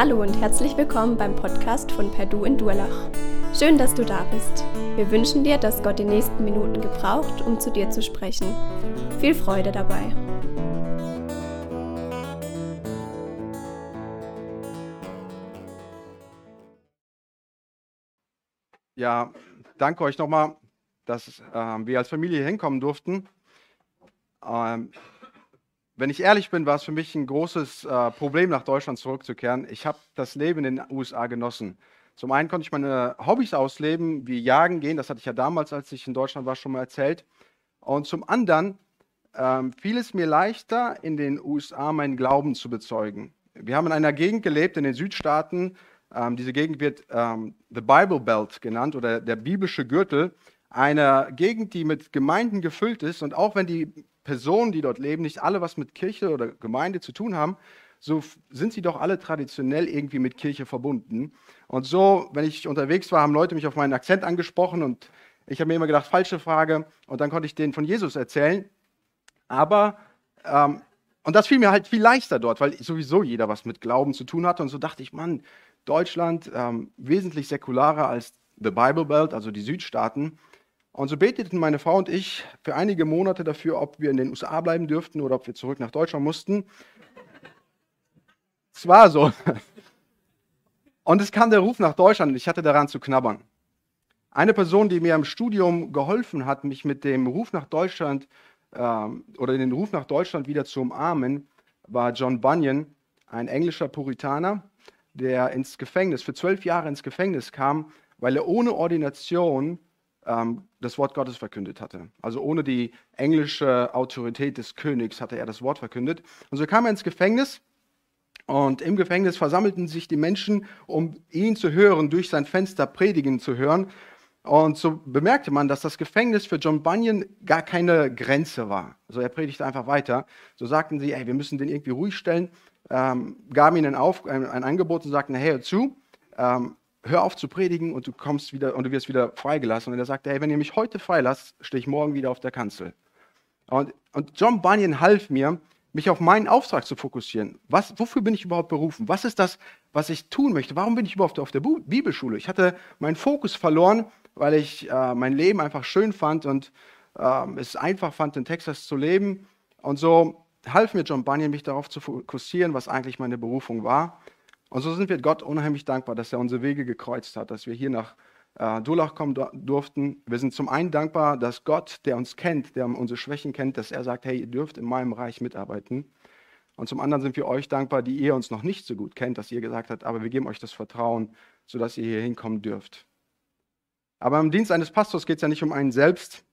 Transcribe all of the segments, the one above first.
Hallo und herzlich willkommen beim Podcast von Perdu in Durlach. Schön, dass du da bist. Wir wünschen dir, dass Gott die nächsten Minuten gebraucht, um zu dir zu sprechen. Viel Freude dabei. Ja, danke euch nochmal, dass äh, wir als Familie hinkommen durften. Ähm, wenn ich ehrlich bin, war es für mich ein großes äh, Problem, nach Deutschland zurückzukehren. Ich habe das Leben in den USA genossen. Zum einen konnte ich meine Hobbys ausleben, wie Jagen gehen. Das hatte ich ja damals, als ich in Deutschland war, schon mal erzählt. Und zum anderen ähm, fiel es mir leichter, in den USA meinen Glauben zu bezeugen. Wir haben in einer Gegend gelebt, in den Südstaaten. Ähm, diese Gegend wird ähm, The Bible Belt genannt oder der biblische Gürtel. Eine Gegend, die mit Gemeinden gefüllt ist. Und auch wenn die Personen, die dort leben, nicht alle was mit Kirche oder Gemeinde zu tun haben, so sind sie doch alle traditionell irgendwie mit Kirche verbunden. Und so, wenn ich unterwegs war, haben Leute mich auf meinen Akzent angesprochen und ich habe mir immer gedacht, falsche Frage. Und dann konnte ich denen von Jesus erzählen. Aber, ähm, und das fiel mir halt viel leichter dort, weil sowieso jeder was mit Glauben zu tun hatte. Und so dachte ich, Mann, Deutschland ähm, wesentlich säkularer als The Bible Belt, also die Südstaaten. Und so beteten meine Frau und ich für einige Monate dafür, ob wir in den USA bleiben dürften oder ob wir zurück nach Deutschland mussten. Es war so. Und es kam der Ruf nach Deutschland und ich hatte daran zu knabbern. Eine Person, die mir im Studium geholfen hat, mich mit dem Ruf nach Deutschland äh, oder den Ruf nach Deutschland wieder zu umarmen, war John Bunyan, ein englischer Puritaner, der ins Gefängnis, für zwölf Jahre ins Gefängnis kam, weil er ohne Ordination ähm, das Wort Gottes verkündet hatte. Also ohne die englische Autorität des Königs hatte er das Wort verkündet. Und so kam er ins Gefängnis und im Gefängnis versammelten sich die Menschen, um ihn zu hören, durch sein Fenster predigen zu hören. Und so bemerkte man, dass das Gefängnis für John Bunyan gar keine Grenze war. Also er predigte einfach weiter. So sagten sie, ey, wir müssen den irgendwie ruhig stellen, ähm, gaben ihnen ein, ein, ein Angebot und sagten, hey, hör zu, ähm, hör auf zu predigen und du kommst wieder und du wirst wieder freigelassen. Und er sagte, hey, wenn ihr mich heute freilasst, stehe ich morgen wieder auf der Kanzel. Und, und John Bunyan half mir, mich auf meinen Auftrag zu fokussieren. Was, wofür bin ich überhaupt berufen? Was ist das, was ich tun möchte? Warum bin ich überhaupt auf der Bibelschule? Ich hatte meinen Fokus verloren, weil ich äh, mein Leben einfach schön fand und äh, es einfach fand, in Texas zu leben. Und so half mir John Bunyan, mich darauf zu fokussieren, was eigentlich meine Berufung war. Und so sind wir Gott unheimlich dankbar, dass er unsere Wege gekreuzt hat, dass wir hier nach äh, Durlach kommen durften. Wir sind zum einen dankbar, dass Gott, der uns kennt, der unsere Schwächen kennt, dass er sagt, hey, ihr dürft in meinem Reich mitarbeiten. Und zum anderen sind wir euch dankbar, die ihr uns noch nicht so gut kennt, dass ihr gesagt habt, aber wir geben euch das Vertrauen, sodass ihr hier hinkommen dürft. Aber im Dienst eines Pastors geht es ja nicht um einen selbst,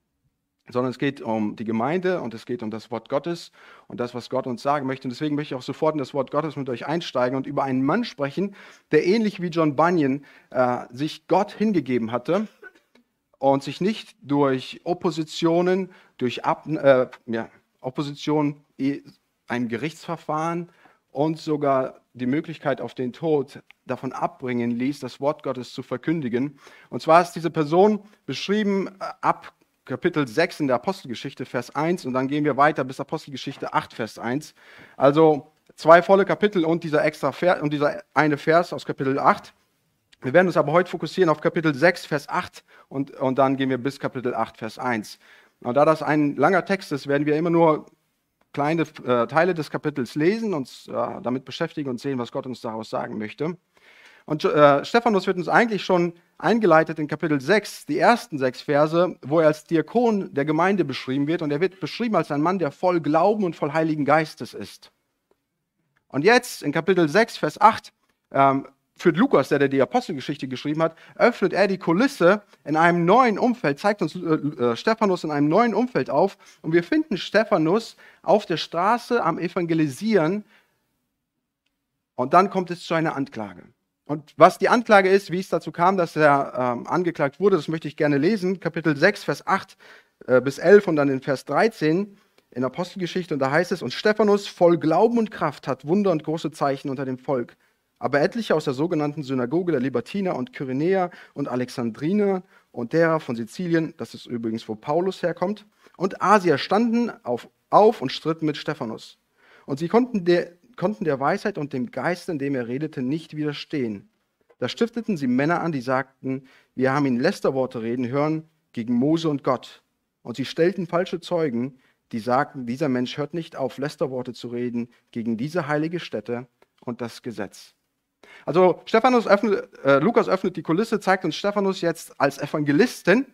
sondern es geht um die Gemeinde und es geht um das Wort Gottes und das, was Gott uns sagen möchte. Und deswegen möchte ich auch sofort in das Wort Gottes mit euch einsteigen und über einen Mann sprechen, der ähnlich wie John Bunyan äh, sich Gott hingegeben hatte und sich nicht durch Oppositionen, durch Ab äh, ja, Opposition, einem Gerichtsverfahren und sogar die Möglichkeit auf den Tod davon abbringen ließ, das Wort Gottes zu verkündigen. Und zwar ist diese Person beschrieben äh, ab Kapitel 6 in der Apostelgeschichte, Vers 1, und dann gehen wir weiter bis Apostelgeschichte 8, Vers 1. Also zwei volle Kapitel und dieser extra Vers, und dieser eine Vers aus Kapitel 8. Wir werden uns aber heute fokussieren auf Kapitel 6, Vers 8 und, und dann gehen wir bis Kapitel 8, Vers 1. Und da das ein langer Text ist, werden wir immer nur kleine äh, Teile des Kapitels lesen, uns äh, damit beschäftigen und sehen, was Gott uns daraus sagen möchte. Und äh, Stephanus wird uns eigentlich schon eingeleitet in Kapitel 6, die ersten sechs Verse, wo er als Diakon der Gemeinde beschrieben wird. Und er wird beschrieben als ein Mann, der voll Glauben und voll Heiligen Geistes ist. Und jetzt in Kapitel 6, Vers 8, ähm, führt Lukas, der, der die Apostelgeschichte geschrieben hat, öffnet er die Kulisse in einem neuen Umfeld, zeigt uns äh, äh, Stephanus in einem neuen Umfeld auf. Und wir finden Stephanus auf der Straße am Evangelisieren. Und dann kommt es zu einer Anklage. Und was die Anklage ist, wie es dazu kam, dass er ähm, angeklagt wurde, das möchte ich gerne lesen. Kapitel 6, Vers 8 äh, bis 11 und dann in Vers 13 in Apostelgeschichte. Und da heißt es, und Stephanus voll Glauben und Kraft hat Wunder und große Zeichen unter dem Volk. Aber etliche aus der sogenannten Synagoge der Libertiner und Kyrenäer und Alexandriner und derer von Sizilien, das ist übrigens, wo Paulus herkommt, und Asia standen auf, auf und stritten mit Stephanus. Und sie konnten der, konnten der Weisheit und dem Geist, in dem er redete, nicht widerstehen. Da stifteten sie Männer an, die sagten, wir haben ihn Lästerworte reden hören gegen Mose und Gott. Und sie stellten falsche Zeugen, die sagten, dieser Mensch hört nicht auf, Lästerworte zu reden gegen diese heilige Stätte und das Gesetz. Also Stephanus öffnet, äh, Lukas öffnet die Kulisse, zeigt uns Stephanus jetzt als Evangelisten,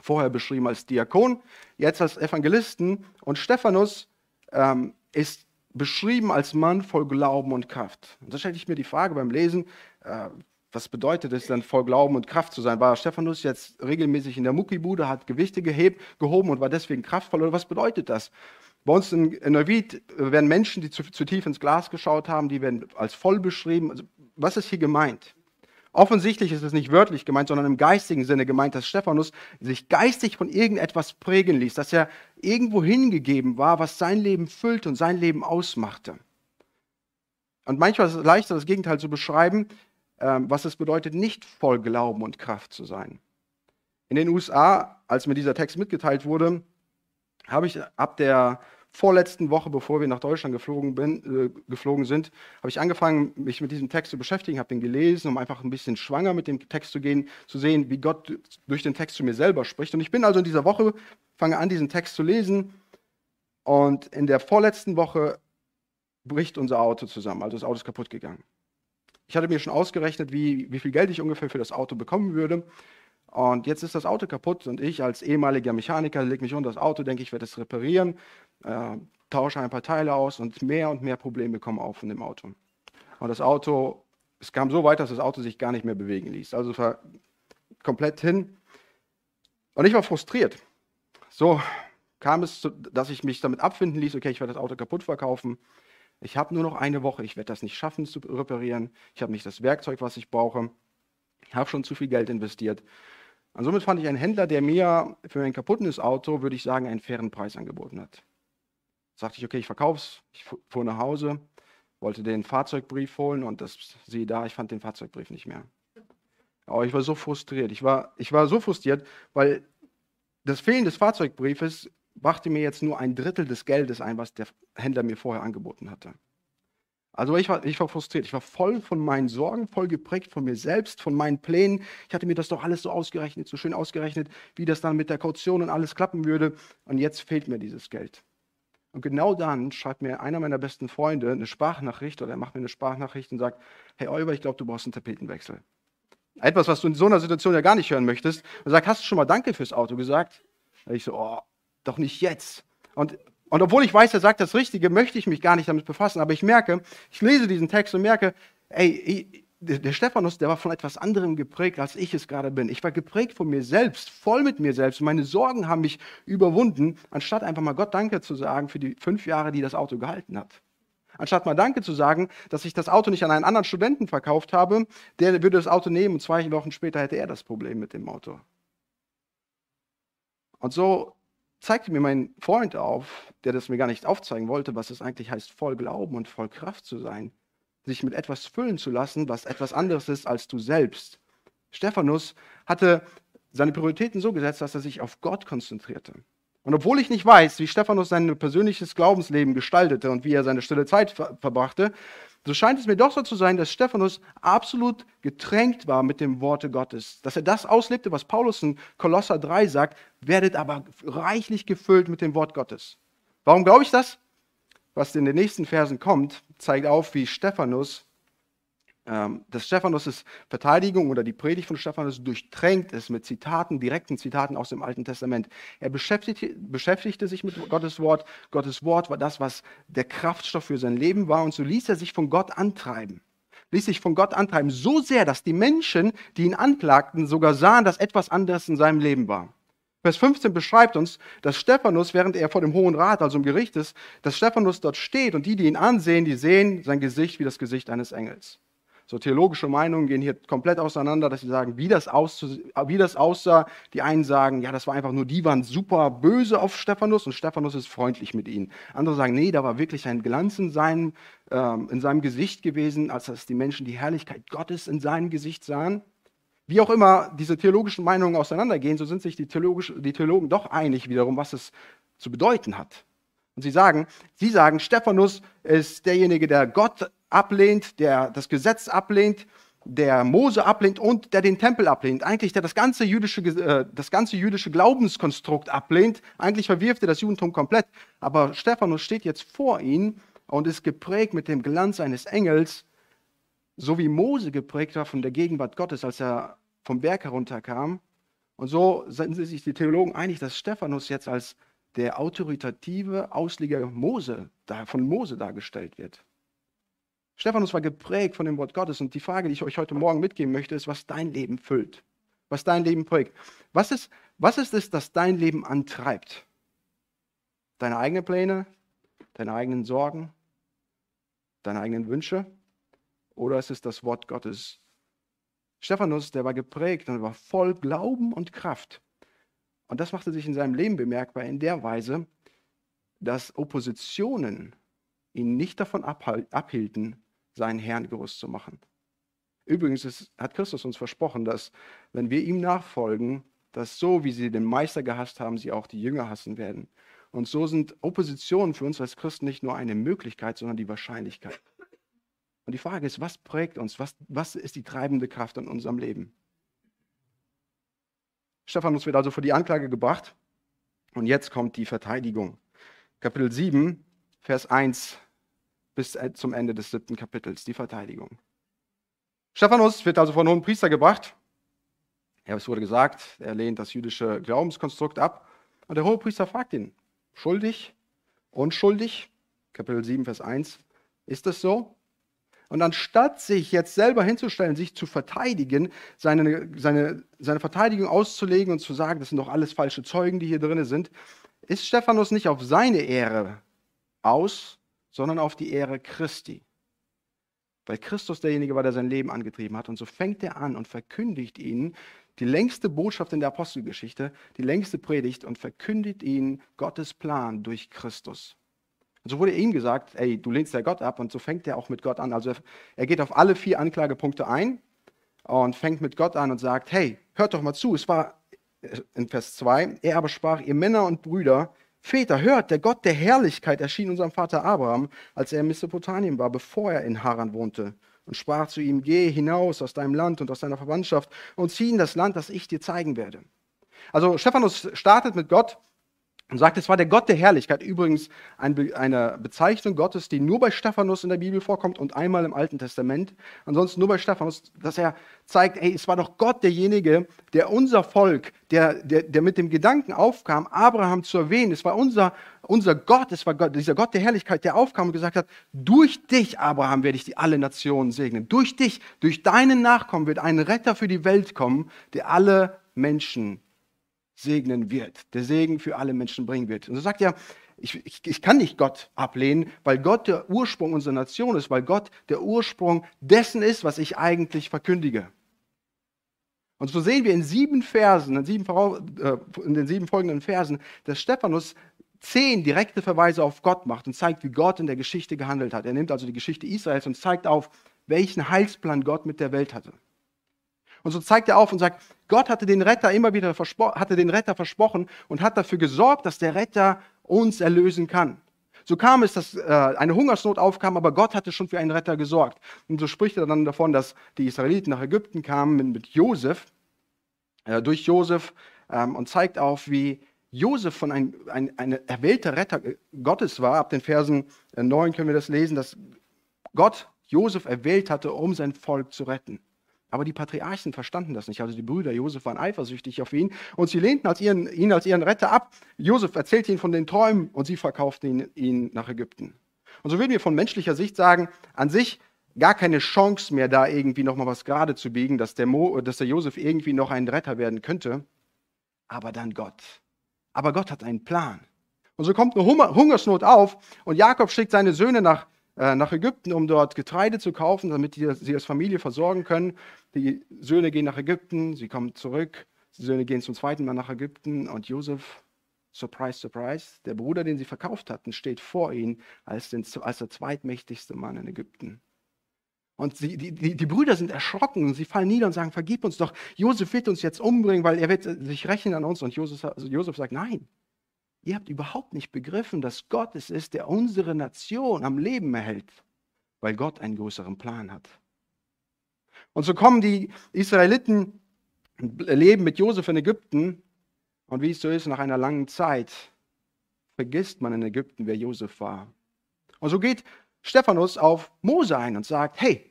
vorher beschrieben als Diakon, jetzt als Evangelisten. Und Stephanus ähm, ist beschrieben als Mann voll Glauben und Kraft. Und da stelle ich mir die Frage beim Lesen, äh, was bedeutet es denn, voll Glauben und Kraft zu sein? War Stephanus jetzt regelmäßig in der Muckibude, hat Gewichte gehebt, gehoben und war deswegen kraftvoll? Oder was bedeutet das? Bei uns in, in Neuwied werden Menschen, die zu, zu, tief ins Glas geschaut haben, die werden als voll beschrieben. Also, was ist hier gemeint? Offensichtlich ist es nicht wörtlich gemeint, sondern im geistigen Sinne gemeint, dass Stephanus sich geistig von irgendetwas prägen ließ, dass er irgendwo hingegeben war, was sein Leben füllt und sein Leben ausmachte. Und manchmal ist es leichter, das Gegenteil zu beschreiben, ähm, was es bedeutet, nicht voll Glauben und Kraft zu sein. In den USA, als mir dieser Text mitgeteilt wurde, habe ich ab der vorletzten Woche, bevor wir nach Deutschland geflogen, bin, äh, geflogen sind, habe ich angefangen, mich mit diesem Text zu beschäftigen, habe den gelesen, um einfach ein bisschen schwanger mit dem Text zu gehen, zu sehen, wie Gott durch den Text zu mir selber spricht. Und ich bin also in dieser Woche, fange an, diesen Text zu lesen. Und in der vorletzten Woche bricht unser Auto zusammen, also das Auto ist kaputt gegangen. Ich hatte mir schon ausgerechnet, wie, wie viel Geld ich ungefähr für das Auto bekommen würde. Und jetzt ist das Auto kaputt und ich als ehemaliger Mechaniker lege mich unter das Auto, denke ich, werde es reparieren, äh, tausche ein paar Teile aus und mehr und mehr Probleme kommen auf von dem Auto. Und das Auto, es kam so weit, dass das Auto sich gar nicht mehr bewegen ließ. Also war komplett hin. Und ich war frustriert. So kam es, dass ich mich damit abfinden ließ, okay, ich werde das Auto kaputt verkaufen. Ich habe nur noch eine Woche, ich werde das nicht schaffen zu reparieren. Ich habe nicht das Werkzeug, was ich brauche. Ich habe schon zu viel Geld investiert. Und somit fand ich einen Händler, der mir für mein kaputtes Auto, würde ich sagen, einen fairen Preis angeboten hat. Sagte ich, okay, ich verkaufe es. Ich fuhr nach Hause, wollte den Fahrzeugbrief holen und das siehe da, ich fand den Fahrzeugbrief nicht mehr. Aber ich war so frustriert. Ich war, ich war so frustriert, weil das Fehlen des Fahrzeugbriefes brachte mir jetzt nur ein Drittel des Geldes ein, was der Händler mir vorher angeboten hatte. Also ich war, ich war frustriert. Ich war voll von meinen Sorgen, voll geprägt von mir selbst, von meinen Plänen. Ich hatte mir das doch alles so ausgerechnet, so schön ausgerechnet, wie das dann mit der Kaution und alles klappen würde. Und jetzt fehlt mir dieses Geld. Und genau dann schreibt mir einer meiner besten Freunde eine Sprachnachricht oder er macht mir eine Sprachnachricht und sagt, hey Oliver, ich glaube, du brauchst einen Tapetenwechsel. Etwas, was du in so einer Situation ja gar nicht hören möchtest. Und sagt, hast du schon mal Danke fürs Auto gesagt? Und ich so, oh, doch nicht jetzt. Und und obwohl ich weiß, er sagt das Richtige, möchte ich mich gar nicht damit befassen. Aber ich merke, ich lese diesen Text und merke, ey, der Stephanus, der war von etwas anderem geprägt, als ich es gerade bin. Ich war geprägt von mir selbst, voll mit mir selbst. Meine Sorgen haben mich überwunden, anstatt einfach mal Gott Danke zu sagen für die fünf Jahre, die das Auto gehalten hat. Anstatt mal Danke zu sagen, dass ich das Auto nicht an einen anderen Studenten verkauft habe, der würde das Auto nehmen und zwei Wochen später hätte er das Problem mit dem Auto. Und so zeigte mir mein Freund auf, der das mir gar nicht aufzeigen wollte, was es eigentlich heißt, voll Glauben und voll Kraft zu sein. Sich mit etwas füllen zu lassen, was etwas anderes ist als du selbst. Stephanus hatte seine Prioritäten so gesetzt, dass er sich auf Gott konzentrierte. Und obwohl ich nicht weiß, wie Stephanus sein persönliches Glaubensleben gestaltete und wie er seine stille Zeit ver verbrachte, so scheint es mir doch so zu sein, dass Stephanus absolut getränkt war mit dem Worte Gottes. Dass er das auslebte, was Paulus in Kolosser 3 sagt, werdet aber reichlich gefüllt mit dem Wort Gottes. Warum glaube ich das? Was in den nächsten Versen kommt, zeigt auf, wie Stephanus ähm, dass Stephanus' Verteidigung oder die Predigt von Stephanus durchtränkt ist mit Zitaten, direkten Zitaten aus dem Alten Testament. Er beschäftigte, beschäftigte sich mit Gottes Wort. Gottes Wort war das, was der Kraftstoff für sein Leben war. Und so ließ er sich von Gott antreiben. Ließ sich von Gott antreiben. So sehr, dass die Menschen, die ihn anklagten, sogar sahen, dass etwas anderes in seinem Leben war. Vers 15 beschreibt uns, dass Stephanus, während er vor dem Hohen Rat, also im Gericht ist, dass Stephanus dort steht und die, die ihn ansehen, die sehen sein Gesicht wie das Gesicht eines Engels. So theologische Meinungen gehen hier komplett auseinander, dass sie sagen, wie das, wie das aussah. Die einen sagen, ja, das war einfach nur, die waren super böse auf Stephanus und Stephanus ist freundlich mit ihnen. Andere sagen, nee, da war wirklich ein Glanz in seinem, äh, in seinem Gesicht gewesen, als dass die Menschen die Herrlichkeit Gottes in seinem Gesicht sahen. Wie auch immer diese theologischen Meinungen auseinandergehen, so sind sich die, die Theologen doch einig wiederum, was es zu bedeuten hat. Und sie sagen, sie sagen, Stephanus ist derjenige, der Gott ablehnt, der das Gesetz ablehnt, der Mose ablehnt und der den Tempel ablehnt. Eigentlich der das ganze jüdische, äh, das ganze jüdische Glaubenskonstrukt ablehnt. Eigentlich verwirft er das Judentum komplett. Aber Stephanus steht jetzt vor ihnen und ist geprägt mit dem Glanz eines Engels, so wie Mose geprägt war von der Gegenwart Gottes, als er vom Berg herunterkam. Und so sind sich die Theologen einig, dass Stephanus jetzt als der autoritative Ausleger Mose, von Mose dargestellt wird. Stephanus war geprägt von dem Wort Gottes und die Frage, die ich euch heute Morgen mitgeben möchte, ist, was dein Leben füllt, was dein Leben prägt. Was ist, was ist es, das dein Leben antreibt? Deine eigenen Pläne, deine eigenen Sorgen, deine eigenen Wünsche? Oder ist es das Wort Gottes? Stephanus, der war geprägt und war voll Glauben und Kraft. Und das machte sich in seinem Leben bemerkbar in der Weise, dass Oppositionen ihn nicht davon abhielten, seinen Herrn groß zu machen. Übrigens ist, hat Christus uns versprochen, dass wenn wir ihm nachfolgen, dass so wie sie den Meister gehasst haben, sie auch die Jünger hassen werden. Und so sind Oppositionen für uns als Christen nicht nur eine Möglichkeit, sondern die Wahrscheinlichkeit. Und die Frage ist, was prägt uns? Was, was ist die treibende Kraft in unserem Leben? Stephanus wird also vor die Anklage gebracht. Und jetzt kommt die Verteidigung. Kapitel 7, Vers 1 bis äh, zum Ende des siebten Kapitels, die Verteidigung. Stephanus wird also vor den hohen Priester gebracht. Ja, es wurde gesagt, er lehnt das jüdische Glaubenskonstrukt ab. Und der hohe Priester fragt ihn, schuldig, unschuldig? Kapitel 7, Vers 1. Ist es so? Und anstatt sich jetzt selber hinzustellen, sich zu verteidigen, seine, seine, seine Verteidigung auszulegen und zu sagen, das sind doch alles falsche Zeugen, die hier drin sind, ist Stephanus nicht auf seine Ehre aus, sondern auf die Ehre Christi. Weil Christus derjenige war, der sein Leben angetrieben hat. Und so fängt er an und verkündigt ihnen die längste Botschaft in der Apostelgeschichte, die längste Predigt und verkündigt ihnen Gottes Plan durch Christus. Und so wurde ihm gesagt, ey, du lehnst ja Gott ab und so fängt er auch mit Gott an. Also er geht auf alle vier Anklagepunkte ein und fängt mit Gott an und sagt, hey, hört doch mal zu, es war äh, in Vers 2, er aber sprach, ihr Männer und Brüder, Väter, hört, der Gott der Herrlichkeit erschien unserem Vater Abraham, als er in Mesopotamien war, bevor er in Haran wohnte und sprach zu ihm, geh hinaus aus deinem Land und aus deiner Verwandtschaft und zieh in das Land, das ich dir zeigen werde. Also Stephanus startet mit Gott und sagt, es war der Gott der Herrlichkeit. Übrigens eine Bezeichnung Gottes, die nur bei Stephanus in der Bibel vorkommt und einmal im Alten Testament. Ansonsten nur bei Stephanus, dass er zeigt, hey, es war doch Gott derjenige, der unser Volk, der, der, der mit dem Gedanken aufkam, Abraham zu erwähnen. Es war unser, unser Gott, es war Gott, dieser Gott der Herrlichkeit, der aufkam und gesagt hat, durch dich, Abraham, werde ich die alle Nationen segnen. Durch dich, durch deinen Nachkommen wird ein Retter für die Welt kommen, der alle Menschen segnen wird, der Segen für alle Menschen bringen wird. Und so sagt er, ich, ich, ich, kann nicht Gott ablehnen, weil Gott der Ursprung unserer Nation ist, weil Gott der Ursprung dessen ist, was ich eigentlich verkündige. Und so sehen wir in sieben Versen, in, sieben, äh, in den sieben folgenden Versen, dass Stephanus zehn direkte Verweise auf Gott macht und zeigt, wie Gott in der Geschichte gehandelt hat. Er nimmt also die Geschichte Israels und zeigt auf, welchen Heilsplan Gott mit der Welt hatte. Und so zeigt er auf und sagt, Gott hatte den Retter immer wieder hatte den Retter versprochen und hat dafür gesorgt, dass der Retter uns erlösen kann. So kam es, dass äh, eine Hungersnot aufkam, aber Gott hatte schon für einen Retter gesorgt. Und so spricht er dann davon, dass die Israeliten nach Ägypten kamen mit, mit Josef, äh, durch Josef, ähm, und zeigt auf, wie Josef von ein, ein, ein erwählter Retter Gottes war. Ab den Versen 9 äh, können wir das lesen, dass Gott Josef erwählt hatte, um sein Volk zu retten. Aber die Patriarchen verstanden das nicht. Also die Brüder Josef waren eifersüchtig auf ihn und sie lehnten als ihren, ihn als ihren Retter ab. Josef erzählte ihnen von den Träumen und sie verkauften ihn, ihn nach Ägypten. Und so würden wir von menschlicher Sicht sagen, an sich gar keine Chance mehr, da irgendwie nochmal was gerade zu biegen, dass der, Mo, dass der Josef irgendwie noch ein Retter werden könnte. Aber dann Gott. Aber Gott hat einen Plan. Und so kommt eine Hungersnot auf und Jakob schickt seine Söhne nach äh, nach Ägypten, um dort Getreide zu kaufen, damit die, sie als Familie versorgen können. Die Söhne gehen nach Ägypten, sie kommen zurück. Die Söhne gehen zum zweiten Mal nach Ägypten und Josef, surprise, surprise, der Bruder, den sie verkauft hatten, steht vor ihnen als, den, als der zweitmächtigste Mann in Ägypten. Und sie, die, die, die, Brüder sind erschrocken und sie fallen nieder und sagen, vergib uns doch, Josef wird uns jetzt umbringen, weil er wird sich rächen an uns. Und Josef, also Josef sagt, nein, Ihr habt überhaupt nicht begriffen, dass Gott es ist, der unsere Nation am Leben erhält, weil Gott einen größeren Plan hat. Und so kommen die Israeliten, leben mit Josef in Ägypten. Und wie es so ist, nach einer langen Zeit vergisst man in Ägypten, wer Josef war. Und so geht Stephanus auf Mose ein und sagt, hey,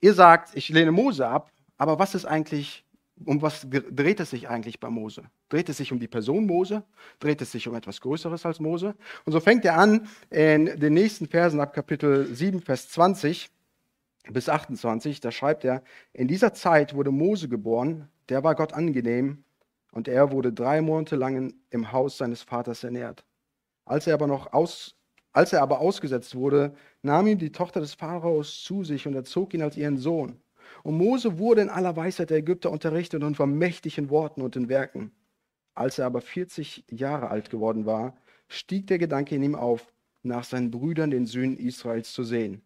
ihr sagt, ich lehne Mose ab, aber was ist eigentlich, um was dreht es sich eigentlich bei Mose? Dreht es sich um die Person Mose? Dreht es sich um etwas Größeres als Mose? Und so fängt er an in den nächsten Versen ab Kapitel 7, Vers 20 bis 28, da schreibt er, in dieser Zeit wurde Mose geboren, der war Gott angenehm und er wurde drei Monate lang im Haus seines Vaters ernährt. Als er aber noch aus, als er aber ausgesetzt wurde, nahm ihm die Tochter des Pharaos zu sich und erzog ihn als ihren Sohn. Und Mose wurde in aller Weisheit der Ägypter unterrichtet und war mächtig in Worten und in Werken. Als er aber 40 Jahre alt geworden war, stieg der Gedanke in ihm auf, nach seinen Brüdern, den Söhnen Israels, zu sehen.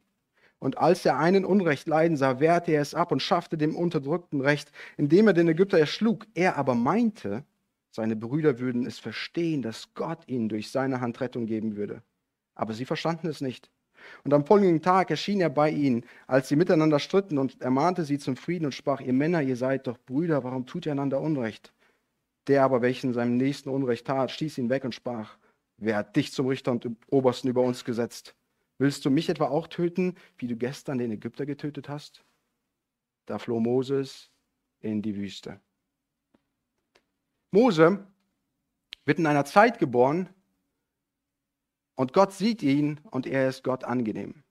Und als er einen Unrecht leiden sah, wehrte er es ab und schaffte dem Unterdrückten Recht, indem er den Ägypter erschlug. Er aber meinte, seine Brüder würden es verstehen, dass Gott ihnen durch seine Hand Rettung geben würde. Aber sie verstanden es nicht. Und am folgenden Tag erschien er bei ihnen, als sie miteinander stritten und ermahnte sie zum Frieden und sprach, ihr Männer, ihr seid doch Brüder, warum tut ihr einander Unrecht? Der aber, welchen seinem Nächsten Unrecht tat, stieß ihn weg und sprach, wer hat dich zum Richter und Obersten über uns gesetzt? Willst du mich etwa auch töten, wie du gestern den Ägypter getötet hast? Da floh Moses in die Wüste. Mose wird in einer Zeit geboren und Gott sieht ihn und er ist Gott angenehm.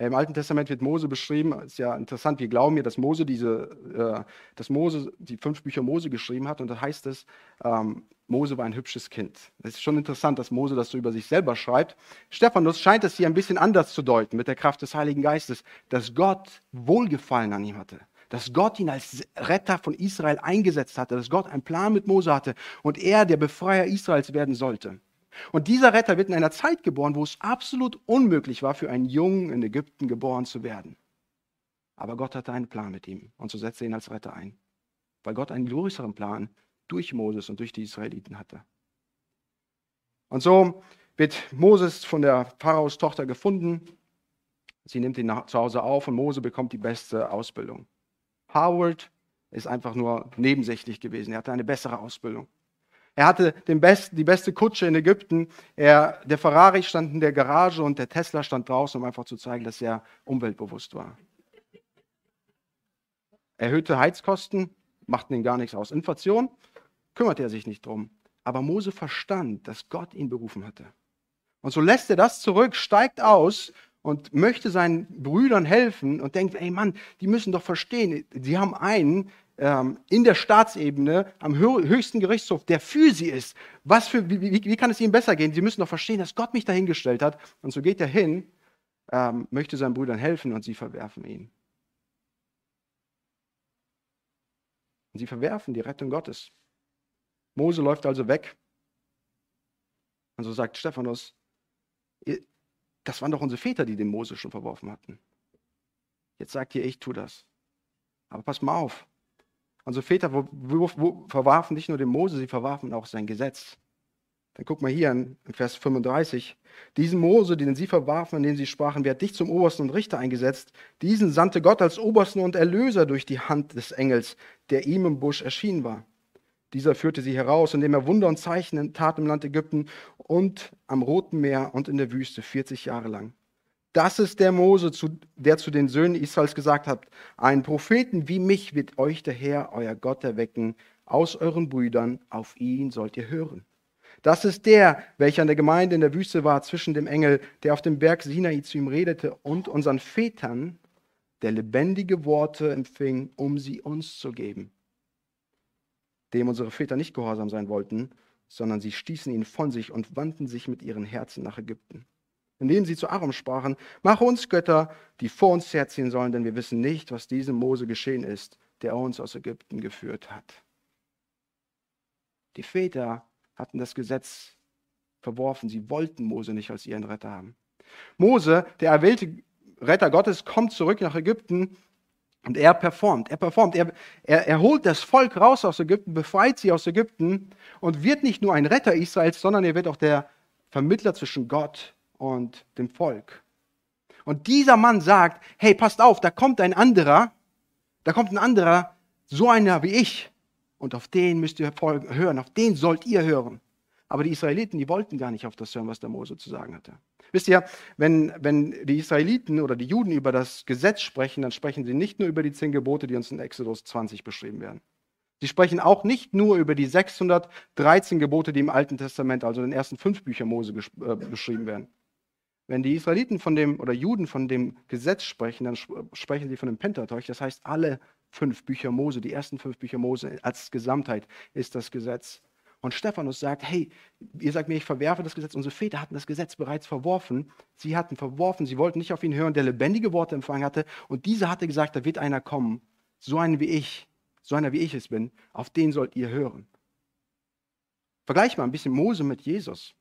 Im Alten Testament wird Mose beschrieben, ist ja interessant, wir glauben ja, dass Mose diese, äh, dass Mose die fünf Bücher Mose geschrieben hat und da heißt es, ähm, Mose war ein hübsches Kind. Es ist schon interessant, dass Mose das so über sich selber schreibt. Stephanus scheint es hier ein bisschen anders zu deuten mit der Kraft des Heiligen Geistes, dass Gott Wohlgefallen an ihm hatte. Dass Gott ihn als Retter von Israel eingesetzt hatte, dass Gott einen Plan mit Mose hatte und er der Befreier Israels werden sollte. Und dieser Retter wird in einer Zeit geboren, wo es absolut unmöglich war, für einen Jungen in Ägypten geboren zu werden. Aber Gott hatte einen Plan mit ihm und so setzte ihn als Retter ein. Weil Gott einen größeren Plan durch Moses und durch die Israeliten hatte. Und so wird Moses von der Pharaos Tochter gefunden. Sie nimmt ihn nach, zu Hause auf und Mose bekommt die beste Ausbildung. Howard ist einfach nur nebensächlich gewesen. Er hatte eine bessere Ausbildung. Er hatte besten, die beste Kutsche in Ägypten. Er, der Ferrari stand in der Garage und der Tesla stand draußen, um einfach zu zeigen, dass er umweltbewusst war. Erhöhte Heizkosten machten ihn gar nichts aus. Inflation kümmerte er sich nicht drum. Aber Mose verstand, dass Gott ihn berufen hatte. Und so lässt er das zurück, steigt aus und möchte seinen Brüdern helfen und denkt, ey Mann, die müssen doch verstehen, sie haben einen ähm, in der Staatsebene am höchsten Gerichtshof, der für sie ist. Was für, wie, wie, wie, kann es ihnen besser gehen? Sie müssen doch verstehen, dass Gott mich dahingestellt hat. Und so geht er hin, ähm, möchte seinen Brüdern helfen und sie verwerfen ihn. Und sie verwerfen die Rettung Gottes. Mose läuft also weg. Und so sagt Stephanus, das waren doch unsere Väter, die den Mose schon verworfen hatten. Jetzt sagt ihr, ich tue das. Aber pass mal auf. Unsere Väter verwarfen nicht nur den Mose, sie verwarfen auch sein Gesetz. Dann guck mal hier in Vers 35. Diesen Mose, den sie verwarfen, in dem sie sprachen, wer hat dich zum Obersten und Richter eingesetzt, diesen sandte Gott als Obersten und Erlöser durch die Hand des Engels, der ihm im Busch erschienen war. Dieser führte sie heraus, indem er Wunder und Zeichen tat im Land Ägypten und am Roten Meer und in der Wüste 40 Jahre lang. Das ist der Mose, der zu den Söhnen Israels gesagt hat, einen Propheten wie mich wird euch der Herr, euer Gott, erwecken, aus euren Brüdern, auf ihn sollt ihr hören. Das ist der, welcher an der Gemeinde in der Wüste war, zwischen dem Engel, der auf dem Berg Sinai zu ihm redete, und unseren Vätern, der lebendige Worte empfing, um sie uns zu geben dem unsere Väter nicht gehorsam sein wollten, sondern sie stießen ihn von sich und wandten sich mit ihren Herzen nach Ägypten. Indem sie zu Aram sprachen, mache uns Götter, die vor uns herziehen sollen, denn wir wissen nicht, was diesem Mose geschehen ist, der uns aus Ägypten geführt hat. Die Väter hatten das Gesetz verworfen, sie wollten Mose nicht als ihren Retter haben. Mose, der erwählte Retter Gottes, kommt zurück nach Ägypten Und er performt, er performt, er, er, er holt das Volk raus aus Ägypten, befreit sie aus Ägypten und wird nicht nur ein Retter Israels, sondern er wird auch der Vermittler zwischen Gott und dem Volk. Und dieser Mann sagt, hey, passt auf, da kommt ein anderer, da kommt ein anderer, so einer wie ich. Und auf den müsst ihr hören, auf den sollt ihr hören. Aber die Israeliten, die wollten gar nicht auf das hören, was der Mose zu sagen hatte. Wisst ihr, wenn, wenn die Israeliten oder die Juden über das Gesetz sprechen, dann sprechen sie nicht nur über die zehn Gebote, die uns in Exodus 20 beschrieben werden. Sie sprechen auch nicht nur über die 613 Gebote, die im Alten Testament, also in den ersten fünf Büchern Mose äh, beschrieben werden. Wenn die Israeliten von dem oder Juden von dem Gesetz sprechen, dann sprechen sie von dem Pentateuch. Das heißt, alle fünf Bücher Mose, die ersten fünf Bücher Mose als Gesamtheit ist das Gesetz. Und Stephanus sagt, hey, ihr sagt mir, ich verwerfe das Gesetz. Unsere Väter hatten das Gesetz bereits verworfen. Sie hatten verworfen, sie wollten nicht auf ihn hören, der lebendige Worte empfangen hatte. Und dieser hatte gesagt, da wird einer kommen, so einer wie ich, so einer wie ich es bin, auf den sollt ihr hören. Vergleich mal ein bisschen Mose mit Jesus.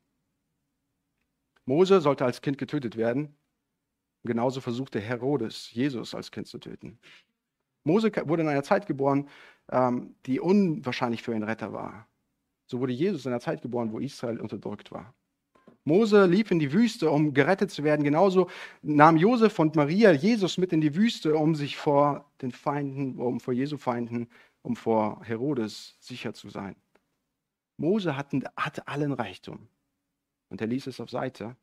Mose sollte als Kind getötet werden. Genauso versuchte Herodes, Jesus als Kind zu töten. Mose wurde in einer Zeit geboren, ähm, die unwahrscheinlich für einen Retter war. So wurde Jesus in einer Zeit geboren, wo Israel unterdrückt war. Mose lief in die Wüste, um gerettet zu werden. Genauso nahm Josef und Maria Jesus mit in die Wüste, um sich vor den Feinden, um vor Jesu Feinden, um vor Herodes sicher zu sein. Mose hatte allen Reichtum und er ließ es auf Seite,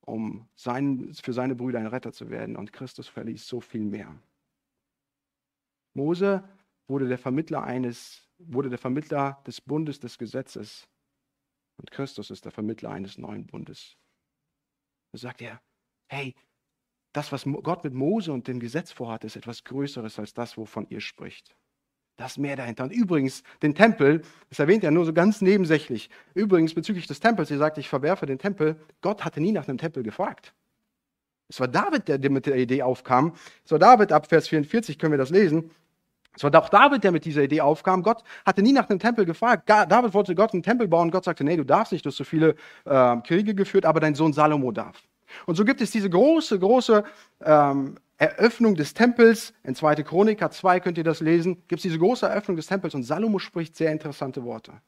um sein, für seine Brüder ein Retter zu werden. Und Christus verließ so viel mehr. Mose wurde der Vermittler eines wurde der Vermittler des Bundes des Gesetzes. Und Christus ist der Vermittler eines neuen Bundes. Da sagt er, hey, das, was Gott mit Mose und dem Gesetz vorhat, ist etwas Größeres als das, wovon ihr spricht. Das mehr dahinter. Und übrigens, den Tempel, das erwähnt er nur so ganz nebensächlich. Übrigens, bezüglich des Tempels, ihr sagt, ich verwerfe den Tempel. Gott hatte nie nach einem Tempel gefragt. Es war David, der mit der Idee aufkam. Es war David, ab Vers 44 können wir das lesen. Es war auch David, der mit dieser Idee aufkam. Gott hatte nie nach einem Tempel gefragt. David wollte Gott einen Tempel bauen. Gott sagte, nee, du darfst nicht, du hast so viele äh, Kriege geführt, aber dein Sohn Salomo darf. Und so gibt es diese große, große ähm, Eröffnung des Tempels. In 2. Chroniker 2 könnt ihr das lesen. Gibt es diese große Eröffnung des Tempels und Salomo spricht sehr interessante Worte.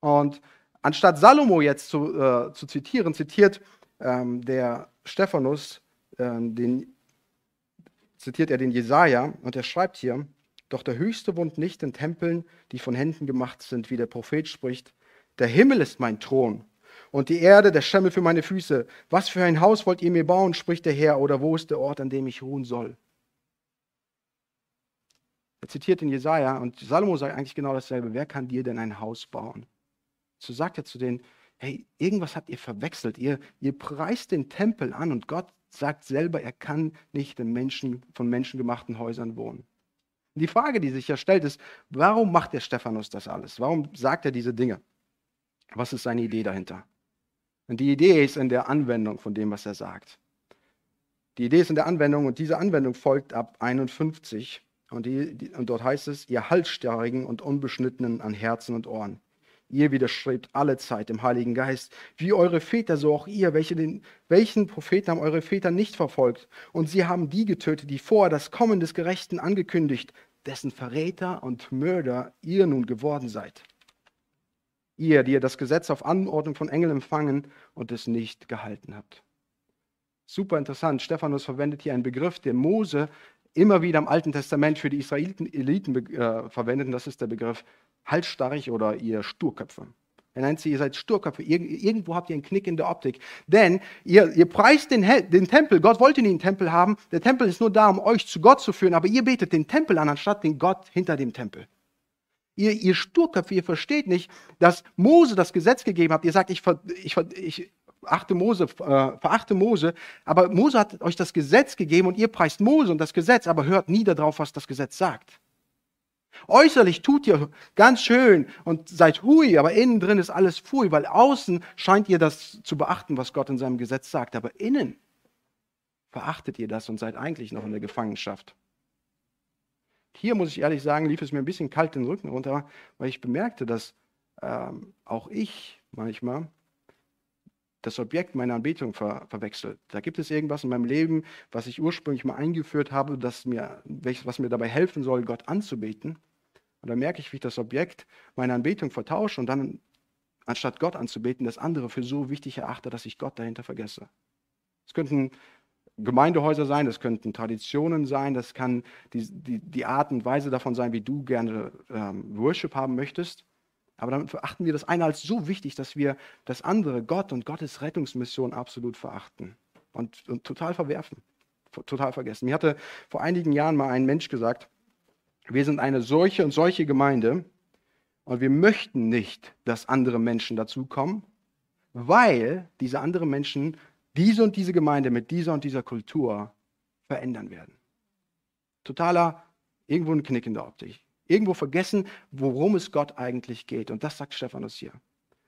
Und anstatt Salomo jetzt zu, äh, zu zitieren, zitiert ähm, der Stephanus ähm, den zitiert er den Jesaja und er schreibt hier: Doch der Höchste wohnt nicht in Tempeln, die von Händen gemacht sind, wie der Prophet spricht. Der Himmel ist mein Thron und die Erde der Schemmel für meine Füße. Was für ein Haus wollt ihr mir bauen, spricht der Herr, oder wo ist der Ort, an dem ich ruhen soll? Er zitiert in Jesaja und Salomo sagt eigentlich genau dasselbe. Wer kann dir denn ein Haus bauen? So sagt er zu denen: Hey, irgendwas habt ihr verwechselt. Ihr, ihr preist den Tempel an und Gott sagt selber, er kann nicht in Menschen, von menschengemachten Häusern wohnen. Die Frage, die sich ja stellt, ist, warum macht der Stephanus das alles? Warum sagt er diese Dinge? Was ist seine Idee dahinter? Und die Idee ist in der Anwendung von dem, was er sagt. Die Idee ist in der Anwendung und diese Anwendung folgt ab 51. Und, die, die, und dort heißt es, ihr Halsstarrigen und Unbeschnittenen an Herzen und Ohren. Ihr widerstrebt alle Zeit dem Heiligen Geist, wie eure Väter, so auch ihr. Welche den, welchen Propheten haben eure Väter nicht verfolgt? Und sie haben die getötet, die vorher das Kommen des Gerechten angekündigt, dessen Verräter und Mörder ihr nun geworden seid. Ihr, die ihr das Gesetz auf Anordnung von Engeln empfangen und es nicht gehalten habt. Super interessant. Stephanus verwendet hier einen Begriff, der Mose immer wieder im Alten Testament für die Israeliten äh, verwendet. Und das ist der Begriff halsstarrig oder ihr Sturköpfe. Er nennt sie, ihr seid Sturköpfe. irgendwo habt ihr einen Knick in der Optik. Denn ihr, ihr preist den, den Tempel. Gott wollte nie einen Tempel haben. Der Tempel ist nur da, um euch zu Gott zu führen. Aber ihr betet den Tempel an, anstatt den Gott hinter dem Tempel. Ihr, ihr Sturköpfe, ihr versteht nicht, dass Mose das Gesetz gegeben hat. Ihr sagt, ich, ich, ich achte Mose, äh, verachte Mose. Aber Mose hat euch das Gesetz gegeben und ihr preist Mose und das Gesetz, aber hört nie darauf, was das Gesetz sagt. Äußerlich tut ihr ganz schön und seid hui, aber innen drin ist alles fui, weil außen scheint ihr das zu beachten, was Gott in seinem Gesetz sagt, aber innen verachtet ihr das und seid eigentlich noch in der Gefangenschaft. Hier muss ich ehrlich sagen, lief es mir ein bisschen kalt den Rücken runter, weil ich bemerkte, dass ähm, auch ich manchmal das Objekt meiner Anbetung ver verwechselt. Da gibt es irgendwas in meinem Leben, was ich ursprünglich mal eingeführt habe, das mir, was mir dabei helfen soll, Gott anzubeten. Und dann merke ich, wie ich das Objekt meiner Anbetung vertausche und dann, anstatt Gott anzubeten, das andere für so wichtig erachte, dass ich Gott dahinter vergesse. Es könnten Gemeindehäuser sein, das könnten Traditionen sein, das kann die, die, die Art und Weise davon sein, wie du gerne ähm, Worship haben möchtest. Aber damit verachten wir das eine als so wichtig, dass wir das andere, Gott und Gottes Rettungsmission, absolut verachten und, und total verwerfen, total vergessen. Mir hatte vor einigen Jahren mal ein Mensch gesagt, wir sind eine solche und solche Gemeinde und wir möchten nicht, dass andere Menschen dazukommen, weil diese anderen Menschen diese und diese Gemeinde mit dieser und dieser Kultur verändern werden. Totaler, irgendwo ein Knick in der Optik. Irgendwo vergessen, worum es Gott eigentlich geht. Und das sagt Stephanus hier.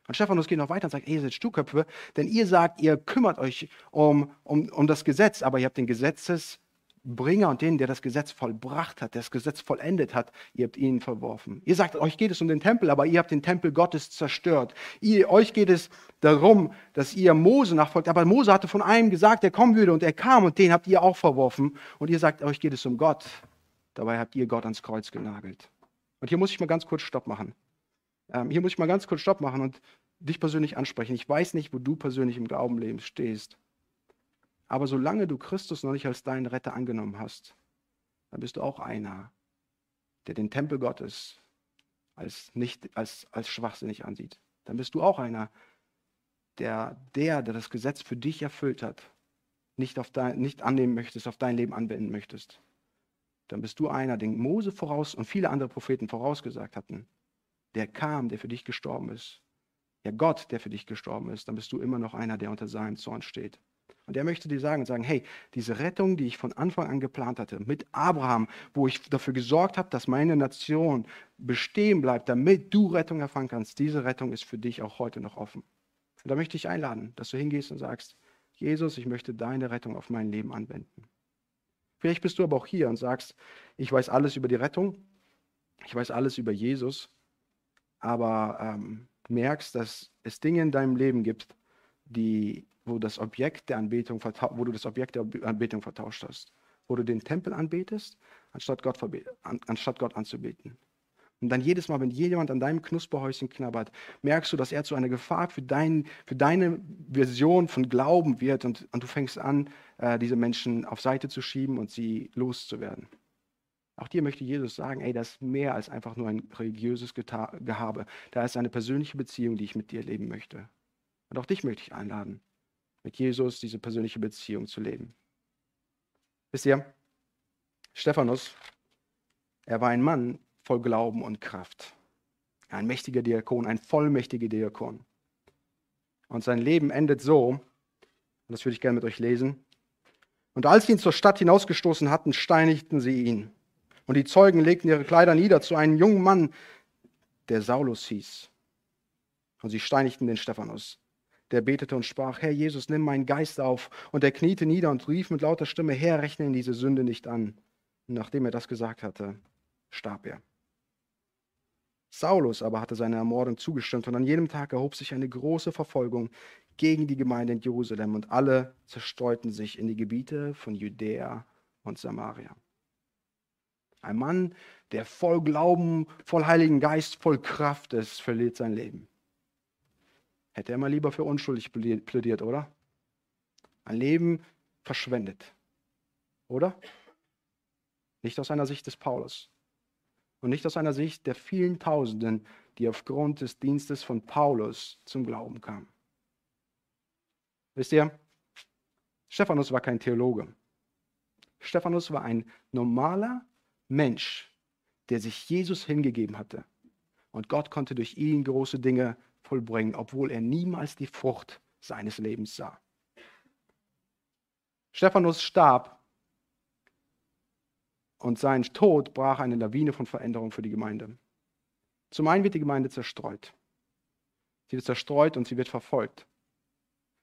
Und Stephanus geht noch weiter und sagt, ihr seid Stuhlköpfe, denn ihr sagt, ihr kümmert euch um, um, um das Gesetz, aber ihr habt den Gesetzes, Bringer und den, der das Gesetz vollbracht hat, der das Gesetz vollendet hat, ihr habt ihn verworfen. Ihr sagt, euch geht es um den Tempel, aber ihr habt den Tempel Gottes zerstört. Ihr, euch geht es darum, dass ihr Mose nachfolgt, aber Mose hatte von einem gesagt, der kommen würde und er kam und den habt ihr auch verworfen. Und ihr sagt, euch geht es um Gott. Dabei habt ihr Gott ans Kreuz genagelt. Und hier muss ich mal ganz kurz Stopp machen. Ähm, hier muss ich mal ganz kurz Stopp machen und dich persönlich ansprechen. Ich weiß nicht, wo du persönlich im Glaubenleben stehst. Aber solange du Christus noch nicht als deinen Retter angenommen hast, dann bist du auch einer, der den Tempel Gottes als, nicht, als, als schwachsinnig ansieht. Dann bist du auch einer, der, der, der das Gesetz für dich erfüllt hat, nicht, auf dein, nicht annehmen möchtest, auf dein Leben anwenden möchtest. Dann bist du einer, den Mose voraus und viele andere Propheten vorausgesagt hatten. Der kam, der für dich gestorben ist. Ja, Gott, der für dich gestorben ist. Dann bist du immer noch einer, der unter seinem Zorn steht. Und er möchte dir sagen, sagen, hey, diese Rettung, die ich von Anfang an geplant hatte, mit Abraham, wo ich dafür gesorgt habe, dass meine Nation bestehen bleibt, damit du Rettung erfahren kannst, diese Rettung ist für dich auch heute noch offen. Und da möchte ich einladen, dass du hingehst und sagst, Jesus, ich möchte deine Rettung auf mein Leben anwenden. Vielleicht bist du aber auch hier und sagst, ich weiß alles über die Rettung, ich weiß alles über Jesus, aber ähm, merkst, dass es Dinge in deinem Leben gibt, die wo, das Objekt der Anbetung, wo du das Objekt der Anbetung vertauscht hast. Wo du den Tempel anbetest, anstatt Gott, anstatt Gott anzubeten. Und dann jedes Mal, wenn jemand an deinem Knusperhäuschen knabbert, merkst du, dass er zu einer Gefahr für, dein, für deine Version von Glauben wird und, und du fängst an, äh, diese Menschen auf Seite zu schieben und sie loszuwerden. Auch dir möchte Jesus sagen, ey, das ist mehr als einfach nur ein religiöses Gehabe. Da ist eine persönliche Beziehung, die ich mit dir leben möchte. Und auch dich möchte ich einladen, mit Jesus diese persönliche Beziehung zu leben. Wisst ihr, Stephanus, er war ein Mann voll Glauben und Kraft. Ein mächtiger Diakon, ein vollmächtiger Diakon. Und sein Leben endet so, und das würde ich gerne mit euch lesen. Und als sie ihn zur Stadt hinausgestoßen hatten, steinigten sie ihn. Und die Zeugen legten ihre Kleider nieder zu einem jungen Mann, der Saulus hieß. Und sie steinigten den Stephanus der betete und sprach, Herr Jesus, nimm meinen Geist auf. Und er kniete nieder und rief mit lauter Stimme, Herr, rechne ihn diese Sünde nicht an. Und nachdem er das gesagt hatte, starb er. Saulus aber hatte seine Ermordung zugestimmt und an jedem Tag erhob sich eine große Verfolgung gegen die Gemeinde in Jerusalem und alle zerstreuten sich in die Gebiete von Judäa und Samaria. Ein Mann, der voll Glauben, voll Heiligen Geist, voll Kraft ist, verliert sein Leben. Hätte er mal lieber für unschuldig plädiert, oder? Ein Leben verschwendet. Oder? Nicht aus einer Sicht des Paulus. Und nicht aus einer Sicht der vielen Tausenden, die aufgrund des Dienstes von Paulus zum Glauben kamen. Wisst ihr, Stephanus war kein Theologe. Stephanus war ein normaler Mensch, der sich Jesus hingegeben hatte. Und Gott konnte durch ihn große Dinge vollbringen, obwohl er niemals die Frucht seines Lebens sah. Stephanus starb und sein Tod brach eine Lawine von Veränderung für die Gemeinde. Zum einen wird die Gemeinde zerstreut. Sie wird zerstreut und sie wird verfolgt.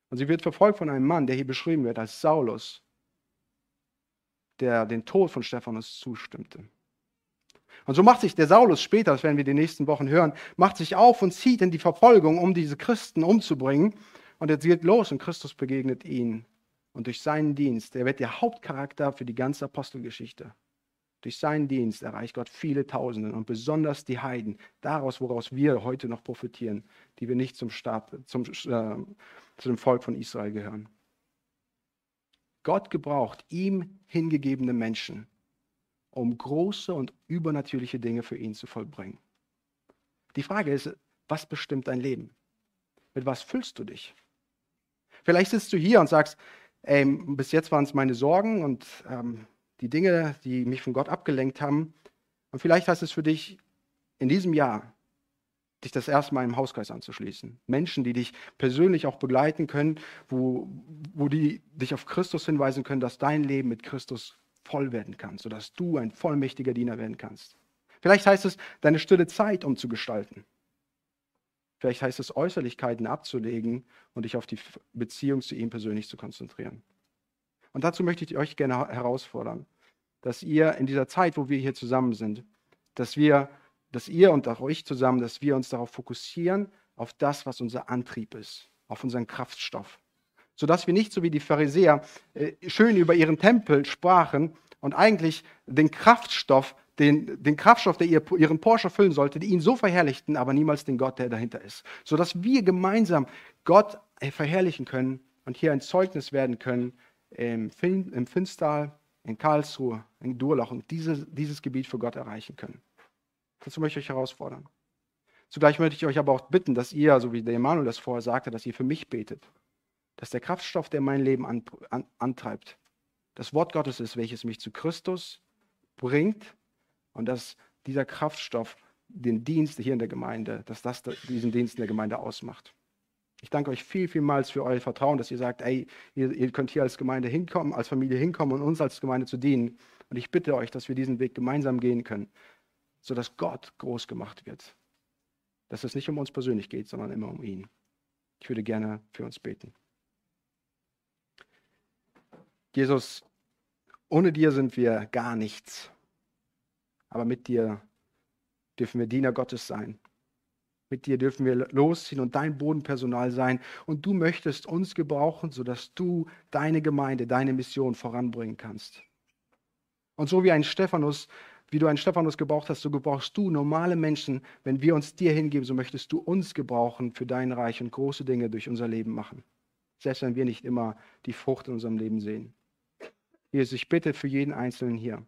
Und sie wird verfolgt von einem Mann, der hier beschrieben wird als Saulus, der den Tod von Stephanus zustimmte. Und so macht sich der Saulus später, das werden wir die nächsten Wochen hören, macht sich auf und zieht in die Verfolgung, um diese Christen umzubringen. Und er geht los und Christus begegnet ihn. Und durch seinen Dienst, er wird der Hauptcharakter für die ganze Apostelgeschichte. Durch seinen Dienst erreicht Gott viele Tausenden und besonders die Heiden, daraus, woraus wir heute noch profitieren, die wir nicht zum Staat, zum, äh, zu dem Volk von Israel gehören. Gott gebraucht ihm hingegebene Menschen, um große und übernatürliche Dinge für ihn zu vollbringen. Die Frage ist, was bestimmt dein Leben? Mit was füllst du dich? Vielleicht sitzt du hier und sagst, ey, bis jetzt waren es meine Sorgen und ähm, die Dinge, die mich von Gott abgelenkt haben. Und vielleicht heißt es für dich in diesem Jahr, dich das erste Mal im Hauskreis anzuschließen. Menschen, die dich persönlich auch begleiten können, wo, wo die dich auf Christus hinweisen können, dass dein Leben mit Christus voll werden kann, sodass du ein vollmächtiger Diener werden kannst. Vielleicht heißt es, deine stille Zeit umzugestalten. Vielleicht heißt es, Äußerlichkeiten abzulegen und dich auf die Beziehung zu ihm persönlich zu konzentrieren. Und dazu möchte ich euch gerne herausfordern, dass ihr in dieser Zeit, wo wir hier zusammen sind, dass wir, dass ihr und auch ich zusammen, dass wir uns darauf fokussieren, auf das, was unser Antrieb ist, auf unseren Kraftstoff. Sodass wir nicht so wie die Pharisäer äh, schön über ihren Tempel sprachen und eigentlich den Kraftstoff den, den Kraftstoff, der ihr, ihren Porsche füllen sollte, die ihn so verherrlichten, aber niemals den Gott, der dahinter ist. Sodass wir gemeinsam Gott verherrlichen können und hier ein Zeugnis werden können im, fin im Finstal, in Karlsruhe, in Durlach und diese, dieses Gebiet für Gott erreichen können. Dazu möchte ich euch herausfordern. Zugleich möchte ich euch aber auch bitten, dass ihr, so wie der Emanuel das vorher sagte, dass ihr für mich betet. Dass der Kraftstoff, der mein Leben an, an, antreibt, das Wort Gottes ist, welches mich zu Christus bringt und dass dieser Kraftstoff den Dienst hier in der Gemeinde, dass das diesen Dienst in der Gemeinde ausmacht. Ich danke euch viel, vielmals für euer Vertrauen, dass ihr sagt, ey, ihr, ihr, könnt hier als Gemeinde hinkommen, als Familie hinkommen und uns als Gemeinde zu dienen. Und ich bitte euch, dass wir diesen Weg gemeinsam gehen können, sodass Gott groß gemacht wird. Dass es nicht um uns persönlich geht, sondern immer um ihn. Ich würde gerne für uns beten. Jesus, ohne dir sind wir gar nichts aber mit dir dürfen wir Diener Gottes sein. Mit dir dürfen wir losziehen und dein Bodenpersonal sein. Und du möchtest uns gebrauchen, sodass du deine Gemeinde, deine Mission voranbringen kannst. Und so wie ein Stephanus, wie du einen Stephanus gebraucht hast, so gebrauchst du normale Menschen. Wenn wir uns dir hingeben, so möchtest du uns gebrauchen für dein Reich und große Dinge durch unser Leben machen. Selbst wenn wir nicht immer die Frucht in unserem Leben sehen. Jesus, ich bitte für jeden Einzelnen hier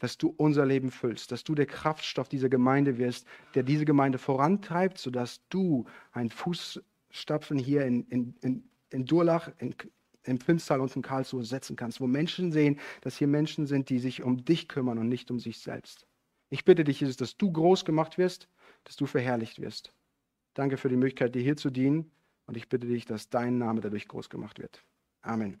dass du unser Leben füllst, dass du der Kraftstoff dieser Gemeinde wirst, der diese Gemeinde vorantreibt, sodass du einen Fußstapfen hier in, in, in, in Durlach, in, im Finstal und in Karlsruhe setzen kannst, wo Menschen sehen, dass hier Menschen sind, die sich um dich kümmern und nicht um sich selbst. Ich bitte dich, Jesus, dass du groß gemacht wirst, dass du verherrlicht wirst. Danke für die Möglichkeit, dir hier zu dienen und ich bitte dich, dass dein Name dadurch groß gemacht wird. Amen.